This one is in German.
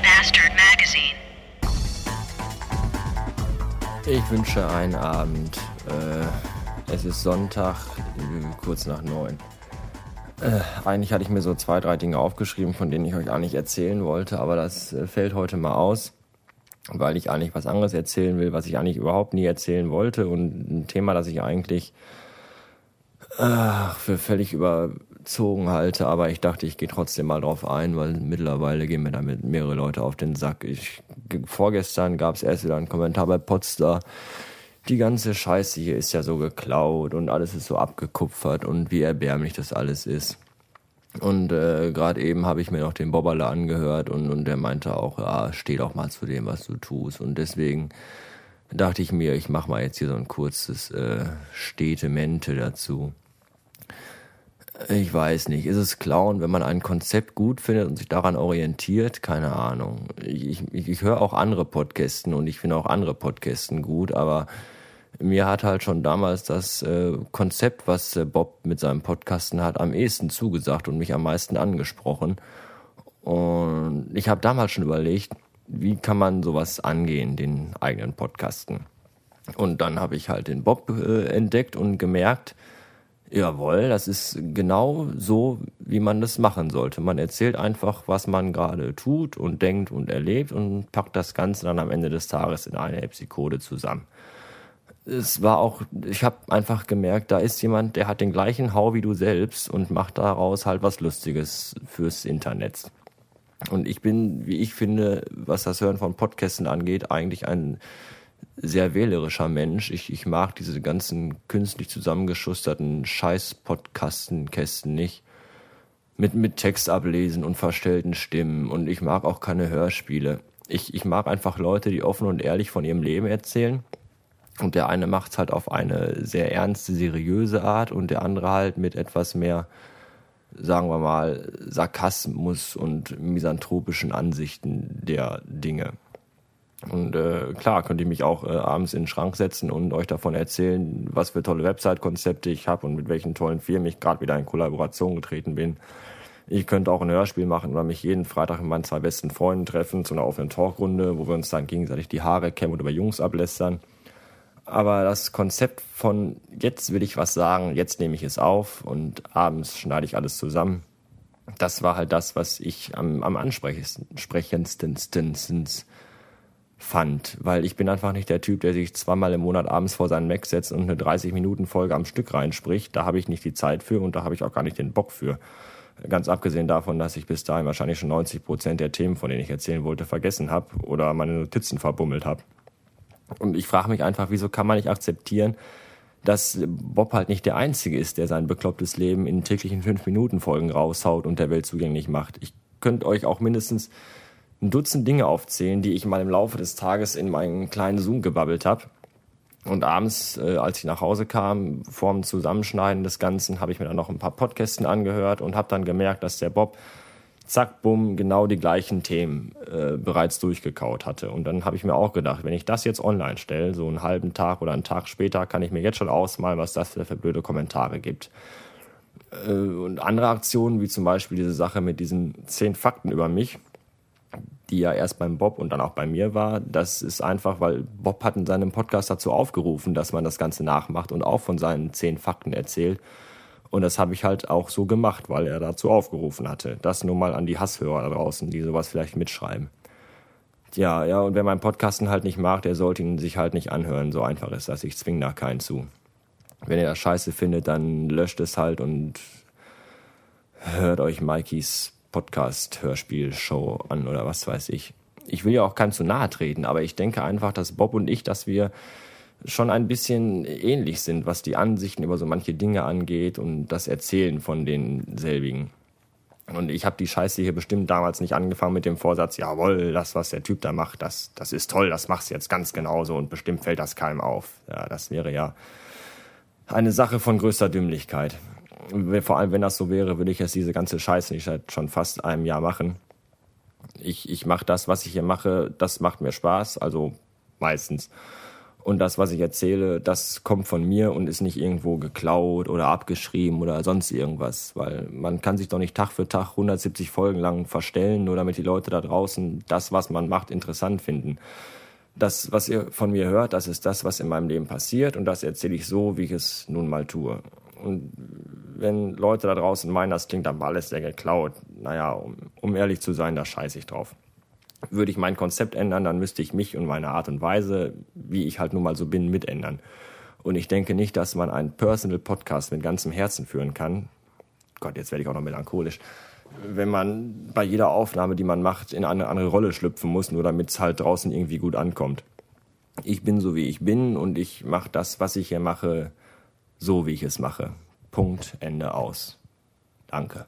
Bastard Magazine. Ich wünsche einen Abend. Äh, es ist Sonntag, kurz nach neun. Äh, eigentlich hatte ich mir so zwei, drei Dinge aufgeschrieben, von denen ich euch eigentlich erzählen wollte, aber das äh, fällt heute mal aus, weil ich eigentlich was anderes erzählen will, was ich eigentlich überhaupt nie erzählen wollte und ein Thema, das ich eigentlich äh, für völlig überzogen halte, aber ich dachte, ich gehe trotzdem mal drauf ein, weil mittlerweile gehen mir damit mehrere Leute auf den Sack. Ich, vorgestern gab es erst wieder einen Kommentar bei Potsdam, die ganze Scheiße hier ist ja so geklaut und alles ist so abgekupfert und wie erbärmlich das alles ist. Und äh, gerade eben habe ich mir noch den Bobberle angehört und, und der meinte auch, ja, steh doch mal zu dem, was du tust. Und deswegen dachte ich mir, ich mache mal jetzt hier so ein kurzes äh, Städtemente dazu. Ich weiß nicht, ist es Klauen, wenn man ein Konzept gut findet und sich daran orientiert? Keine Ahnung. Ich, ich, ich höre auch andere Podcasten und ich finde auch andere Podcasten gut, aber mir hat halt schon damals das äh, Konzept, was äh, Bob mit seinem Podcasten hat, am ehesten zugesagt und mich am meisten angesprochen. Und ich habe damals schon überlegt, wie kann man sowas angehen, den eigenen Podcasten. Und dann habe ich halt den Bob äh, entdeckt und gemerkt, jawohl, das ist genau so, wie man das machen sollte. Man erzählt einfach, was man gerade tut und denkt und erlebt und packt das Ganze dann am Ende des Tages in eine Episode zusammen es war auch, ich habe einfach gemerkt, da ist jemand, der hat den gleichen Hau wie du selbst und macht daraus halt was Lustiges fürs Internet. Und ich bin, wie ich finde, was das Hören von Podcasten angeht, eigentlich ein sehr wählerischer Mensch. Ich, ich mag diese ganzen künstlich zusammengeschusterten Scheiß-Podcastenkästen nicht. Mit, mit Text ablesen und verstellten Stimmen. Und ich mag auch keine Hörspiele. Ich, ich mag einfach Leute, die offen und ehrlich von ihrem Leben erzählen und der eine macht es halt auf eine sehr ernste, seriöse Art und der andere halt mit etwas mehr, sagen wir mal, Sarkasmus und misanthropischen Ansichten der Dinge. Und äh, klar, könnt ihr mich auch äh, abends in den Schrank setzen und euch davon erzählen, was für tolle Website-Konzepte ich habe und mit welchen tollen Firmen ich gerade wieder in Kollaboration getreten bin. Ich könnte auch ein Hörspiel machen oder mich jeden Freitag mit meinen zwei besten Freunden treffen zu einer offenen Talkrunde, wo wir uns dann gegenseitig die Haare kämmen oder über Jungs ablästern. Aber das Konzept von jetzt will ich was sagen, jetzt nehme ich es auf und abends schneide ich alles zusammen, das war halt das, was ich am, am ansprechendsten fand. Weil ich bin einfach nicht der Typ, der sich zweimal im Monat abends vor seinen Mac setzt und eine 30-Minuten-Folge am Stück reinspricht. Da habe ich nicht die Zeit für und da habe ich auch gar nicht den Bock für. Ganz abgesehen davon, dass ich bis dahin wahrscheinlich schon 90 Prozent der Themen, von denen ich erzählen wollte, vergessen habe oder meine Notizen verbummelt habe. Und ich frage mich einfach, wieso kann man nicht akzeptieren, dass Bob halt nicht der Einzige ist, der sein beklopptes Leben in täglichen 5-Minuten-Folgen raushaut und der Welt zugänglich macht. Ich könnte euch auch mindestens ein Dutzend Dinge aufzählen, die ich mal im Laufe des Tages in meinen kleinen Zoom gebabbelt habe. Und abends, äh, als ich nach Hause kam, vorm Zusammenschneiden des Ganzen, habe ich mir dann noch ein paar Podcasten angehört und habe dann gemerkt, dass der Bob zack, bumm, genau die gleichen Themen äh, bereits durchgekaut hatte. Und dann habe ich mir auch gedacht, wenn ich das jetzt online stelle, so einen halben Tag oder einen Tag später, kann ich mir jetzt schon ausmalen, was das für, blöde Kommentare gibt. Äh, und andere Aktionen, wie zum Beispiel diese Sache mit diesen zehn Fakten über mich, die ja erst beim Bob und dann auch bei mir war, das ist einfach, weil Bob hat in seinem Podcast dazu aufgerufen, dass man das Ganze nachmacht und auch von seinen zehn Fakten erzählt. Und das habe ich halt auch so gemacht, weil er dazu aufgerufen hatte. Das nur mal an die Hasshörer da draußen, die sowas vielleicht mitschreiben. Ja, ja, und wer meinen Podcasten halt nicht mag, der sollte ihn sich halt nicht anhören. So einfach ist das. Ich zwinge da keinen zu. Wenn ihr das scheiße findet, dann löscht es halt und hört euch Mikeys Podcast-Hörspiel-Show an oder was weiß ich. Ich will ja auch keinem zu nahe treten, aber ich denke einfach, dass Bob und ich, dass wir schon ein bisschen ähnlich sind, was die Ansichten über so manche Dinge angeht und das Erzählen von denselbigen. Und ich habe die Scheiße hier bestimmt damals nicht angefangen mit dem Vorsatz, jawohl, das, was der Typ da macht, das, das ist toll, das machst du jetzt ganz genauso und bestimmt fällt das keinem auf. Ja, das wäre ja eine Sache von größter Dümmlichkeit. Vor allem, wenn das so wäre, würde ich jetzt diese ganze Scheiße nicht seit schon fast einem Jahr machen. Ich, ich mache das, was ich hier mache, das macht mir Spaß, also meistens. Und das, was ich erzähle, das kommt von mir und ist nicht irgendwo geklaut oder abgeschrieben oder sonst irgendwas. Weil man kann sich doch nicht Tag für Tag 170 Folgen lang verstellen, nur damit die Leute da draußen das, was man macht, interessant finden. Das, was ihr von mir hört, das ist das, was in meinem Leben passiert und das erzähle ich so, wie ich es nun mal tue. Und wenn Leute da draußen meinen, das klingt am alles sehr geklaut, naja, um, um ehrlich zu sein, da scheiße ich drauf würde ich mein Konzept ändern, dann müsste ich mich und meine Art und Weise, wie ich halt nun mal so bin, mitändern. Und ich denke nicht, dass man einen Personal Podcast mit ganzem Herzen führen kann. Gott, jetzt werde ich auch noch melancholisch. Wenn man bei jeder Aufnahme, die man macht, in eine andere Rolle schlüpfen muss, nur damit es halt draußen irgendwie gut ankommt. Ich bin so, wie ich bin und ich mache das, was ich hier mache, so, wie ich es mache. Punkt, Ende aus. Danke.